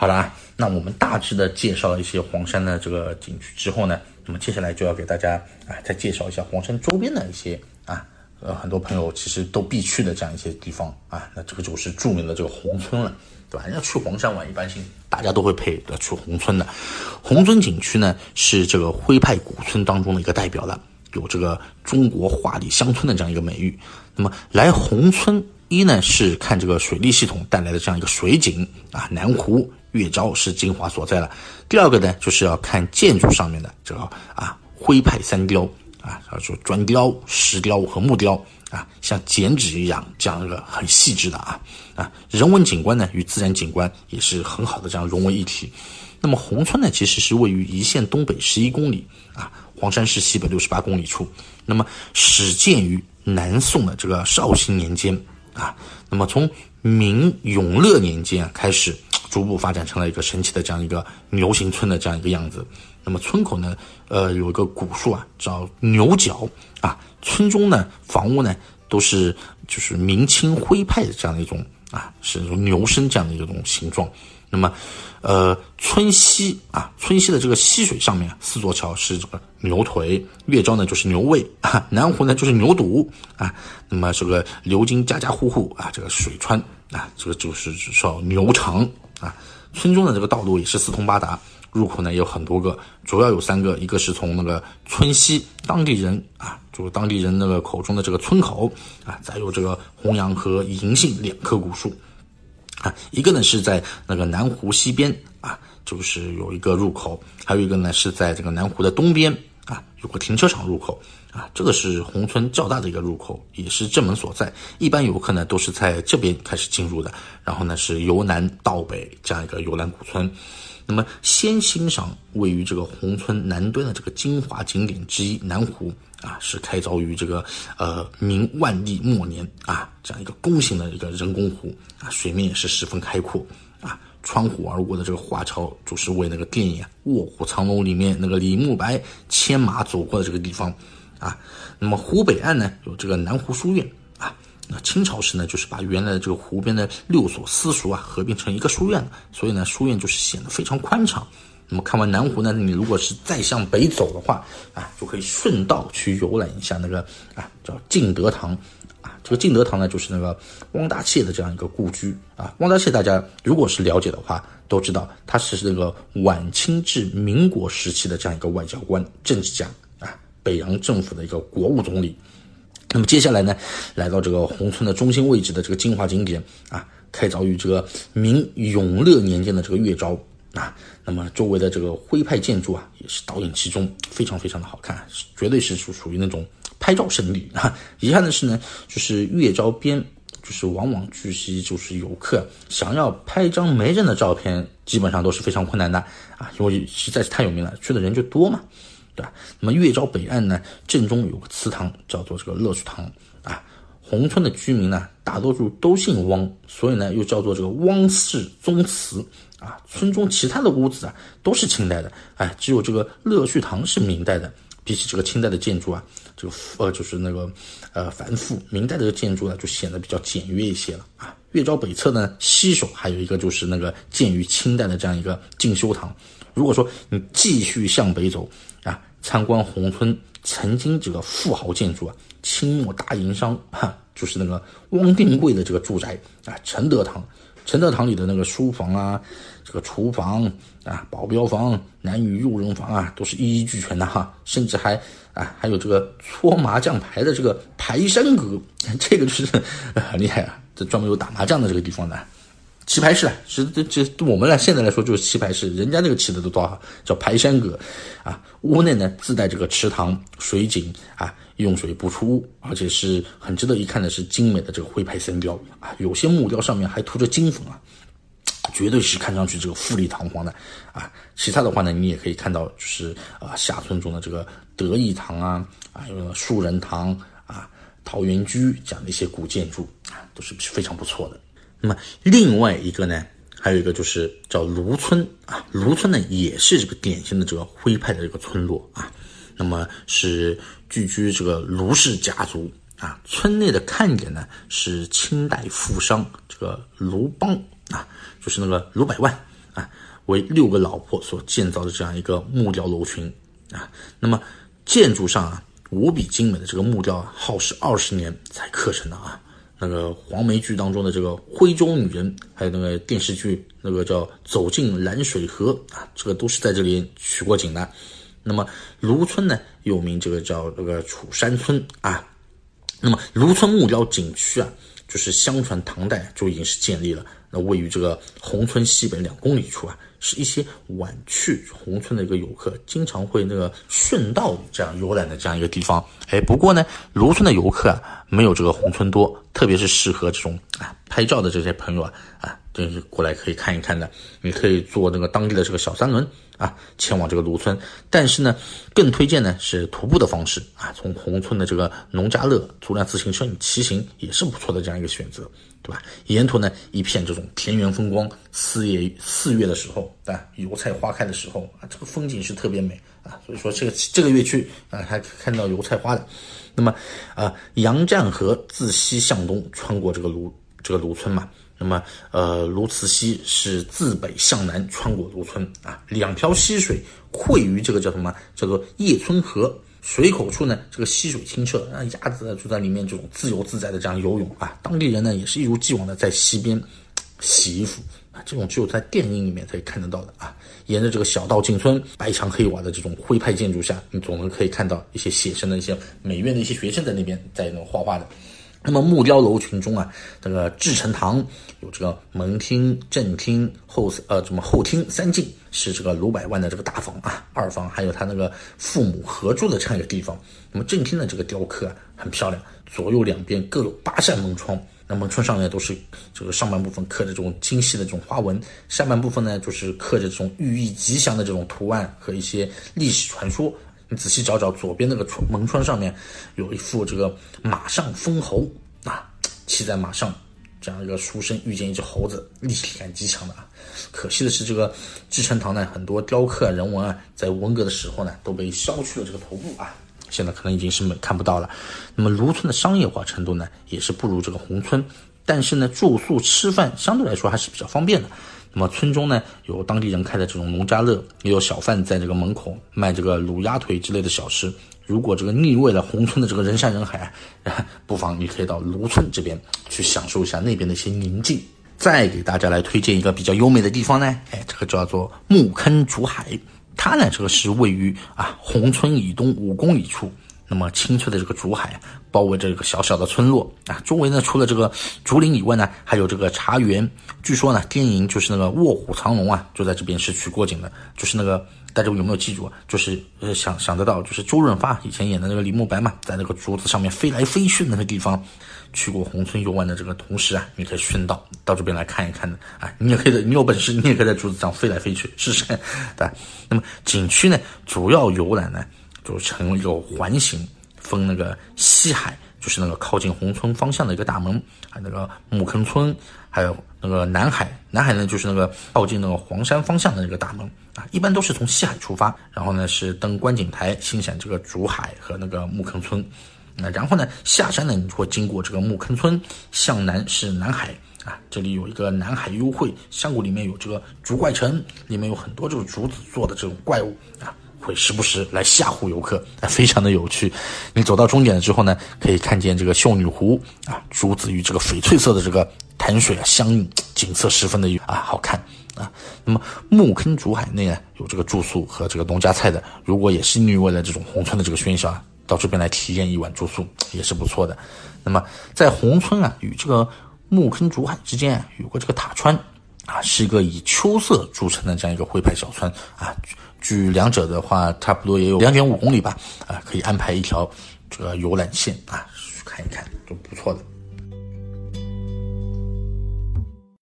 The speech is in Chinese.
好了，那我们大致的介绍了一些黄山的这个景区之后呢，那么接下来就要给大家啊再介绍一下黄山周边的一些啊呃很多朋友其实都必去的这样一些地方啊，那这个就是著名的这个宏村了，对吧？人家去黄山玩，一般性大家都会配的去宏村的。宏村景区呢是这个徽派古村当中的一个代表了，有这个中国画里乡村的这样一个美誉。那么来宏村。一呢是看这个水利系统带来的这样一个水景啊，南湖月招是精华所在了。第二个呢就是要看建筑上面的这个啊徽派三雕啊，就砖雕、石雕和木雕啊，像剪纸一样这样一个很细致的啊啊人文景观呢与自然景观也是很好的这样融为一体。那么宏村呢其实是位于宜县东北十一公里啊，黄山市西北六十八公里处。那么始建于南宋的这个绍兴年间。啊，那么从明永乐年间开始，逐步发展成了一个神奇的这样一个牛形村的这样一个样子。那么村口呢，呃，有一个古树啊，叫牛角啊。村中呢，房屋呢，都是就是明清徽派的这样的一种啊，是牛身这样的一种形状。那么，呃，村西啊，村西的这个溪水上面四座桥是这个牛腿，月招呢就是牛胃啊，南湖呢就是牛肚啊。那么这个流经家家户户啊，这个水川啊，这个就是叫牛肠啊。村中的这个道路也是四通八达，入口呢也有很多个，主要有三个，一个是从那个村西当地人啊，就是当地人那个口中的这个村口啊，再有这个洪阳和银杏两棵古树。啊，一个呢是在那个南湖西边啊，就是有一个入口，还有一个呢是在这个南湖的东边啊，有个停车场入口啊，这个是宏村较大的一个入口，也是正门所在。一般游客呢都是在这边开始进入的，然后呢是由南到北这样一个游览古村。那么先欣赏位于这个宏村南端的这个精华景点之一南湖。啊，是开凿于这个呃明万历末年啊，这样一个弓形的一个人工湖啊，水面也是十分开阔啊，穿湖而过的这个华侨，就是为那个电影《卧虎藏龙》里面那个李慕白牵马走过的这个地方啊。那么湖北岸呢，有这个南湖书院啊，那清朝时呢，就是把原来的这个湖边的六所私塾啊合并成一个书院，所以呢，书院就是显得非常宽敞。那么看完南湖呢，你如果是再向北走的话，啊，就可以顺道去游览一下那个啊，叫敬德堂，啊，这个敬德堂呢，就是那个汪大燮的这样一个故居啊。汪大燮大家如果是了解的话，都知道他是那个晚清至民国时期的这样一个外交官、政治家啊，北洋政府的一个国务总理。那么接下来呢，来到这个宏村的中心位置的这个精华景点啊，开凿于这个明永乐年间的这个月招。啊，那么周围的这个徽派建筑啊，也是导引其中，非常非常的好看，绝对是属属于那种拍照胜地啊。遗憾的是呢，就是月招边，就是往往聚集就是游客，想要拍一张没人的照片，基本上都是非常困难的啊，因为实在是太有名了，去的人就多嘛，对吧？那么月招北岸呢，正中有个祠堂，叫做这个乐水堂啊。宏村的居民呢，大多数都姓汪，所以呢，又叫做这个汪氏宗祠。啊，村中其他的屋子啊都是清代的，哎，只有这个乐序堂是明代的。比起这个清代的建筑啊，这个呃就是那个呃繁复，明代的建筑呢就显得比较简约一些了啊。月招北侧呢西首还有一个就是那个建于清代的这样一个进修堂。如果说你继续向北走啊，参观宏村曾经这个富豪建筑啊，清末大营商哈，就是那个汪定贵的这个住宅啊，承德堂。承德堂里的那个书房啊，这个厨房啊，保镖房、男女佣人房啊，都是一一俱全的哈，甚至还啊，还有这个搓麻将牌的这个排山阁，这个就是很厉害啊，这专门有打麻将的这个地方的。棋牌室，是这这我们来现在来说就是棋牌室，人家那个起的都多好，叫排山阁，啊，屋内呢自带这个池塘、水井啊，用水不出屋，而且是很值得一看的是精美的这个徽派三雕啊，有些木雕上面还涂着金粉啊，绝对是看上去这个富丽堂皇的啊。其他的话呢，你也可以看到就是啊下村中的这个德义堂啊，啊有树人堂啊、桃源居这样的一些古建筑啊，都是非常不错的。那么另外一个呢，还有一个就是叫卢村啊，卢村呢也是这个典型的这个徽派的这个村落啊，那么是聚居这个卢氏家族啊，村内的看点呢是清代富商这个卢邦啊，就是那个卢百万啊，为六个老婆所建造的这样一个木雕楼群啊。那么建筑上啊无比精美的这个木雕啊，耗时二十年才刻成的啊。那个黄梅剧当中的这个徽州女人，还有那个电视剧那个叫《走进蓝水河》啊，这个都是在这里取过景的。那么芦村呢，又名这个叫这个楚山村啊。那么芦村木雕景区啊，就是相传唐代就已经是建立了。那位于这个宏村西北两公里处啊，是一些晚去宏村的一个游客经常会那个顺道这样游览的这样一个地方。哎，不过呢，芦村的游客啊，没有这个宏村多，特别是适合这种啊拍照的这些朋友啊啊，真是过来可以看一看的。你可以坐那个当地的这个小三轮。啊，前往这个芦村，但是呢，更推荐呢是徒步的方式啊，从宏村的这个农家乐租辆自行车，你骑行也是不错的这样一个选择，对吧？沿途呢一片这种田园风光，四月四月的时候啊，油菜花开的时候啊，这个风景是特别美啊，所以说这个这个月去啊，还看到油菜花的。那么啊，杨占河自西向东穿过这个芦这个芦村嘛。那么，呃，卢慈溪是自北向南穿过芦村啊，两条溪水汇于这个叫什么？叫做叶村河。水口处呢，这个溪水清澈，那，鸭子就在里面这种自由自在的这样游泳啊。当地人呢，也是一如既往的在溪边 洗衣服啊，这种只有在电影里面才看得到的啊。沿着这个小道进村，白墙黑瓦的这种徽派建筑下，你总能可以看到一些写生的一些美院的一些学生在那边在那画画的。那么木雕楼群中啊，这个至诚堂有这个门厅、正厅、后呃什么后厅三进，是这个卢百万的这个大房啊，二房还有他那个父母合住的这样一个地方。那么正厅的这个雕刻啊很漂亮，左右两边各有八扇门窗，那门窗上呢都是这个上半部分刻着这种精细的这种花纹，下半部分呢就是刻着这种寓意吉祥的这种图案和一些历史传说。你仔细找找，左边那个窗门窗上面有一幅这个马上封侯啊，骑在马上这样一个书生遇见一只猴子，立体感极强的啊。可惜的是，这个至诚堂呢，很多雕刻人文啊，在文革的时候呢，都被削去了这个头部啊，现在可能已经是没看不到了。那么卢村的商业化程度呢，也是不如这个宏村，但是呢，住宿吃饭相对来说还是比较方便的。那么村中呢，有当地人开的这种农家乐，也有小贩在这个门口卖这个卤鸭腿之类的小吃。如果这个腻味了宏村的这个人山人海啊，不妨你可以到芦村这边去享受一下那边的一些宁静。再给大家来推荐一个比较优美的地方呢，哎，这个叫做木坑竹海，它呢这个是位于啊宏村以东五公里处。那么清脆的这个竹海包围着这个小小的村落啊，周围呢除了这个竹林以外呢，还有这个茶园。据说呢，电影就是那个《卧虎藏龙》啊，就在这边是取过景的。就是那个大家有没有记住？就是呃想想得到，就是周润发以前演的那个李慕白嘛，在那个竹子上面飞来飞去的那个地方。去过宏村游玩的这个同时啊，你可以顺道到这边来看一看的啊。你也可以，你有本事你也可以在竹子上飞来飞去试试，对吧？那么景区呢，主要游览呢。就成一个环形，分那个西海，就是那个靠近宏村方向的一个大门，还有那个木坑村，还有那个南海，南海呢就是那个靠近那个黄山方向的那个大门啊，一般都是从西海出发，然后呢是登观景台欣赏这个竹海和那个木坑村，那然后呢下山呢你会经过这个木坑村，向南是南海啊，这里有一个南海幽会，山谷里面有这个竹怪城，里面有很多这种竹子做的这种怪物啊。会时不时来吓唬游客，非常的有趣。你走到终点了之后呢，可以看见这个秀女湖啊，竹子与这个翡翠色的这个潭水啊相映，景色十分的啊好看啊。那么木坑竹海内呢，有这个住宿和这个农家菜的。如果也是你为了这种宏村的这个喧嚣啊，到这边来体验一晚住宿也是不错的。那么在宏村啊与这个木坑竹海之间啊，有个这个塔川啊，是一个以秋色著称的这样一个徽派小村啊。距两者的话，差不多也有两点五公里吧，啊，可以安排一条这个游览线啊，去看一看，都不错的。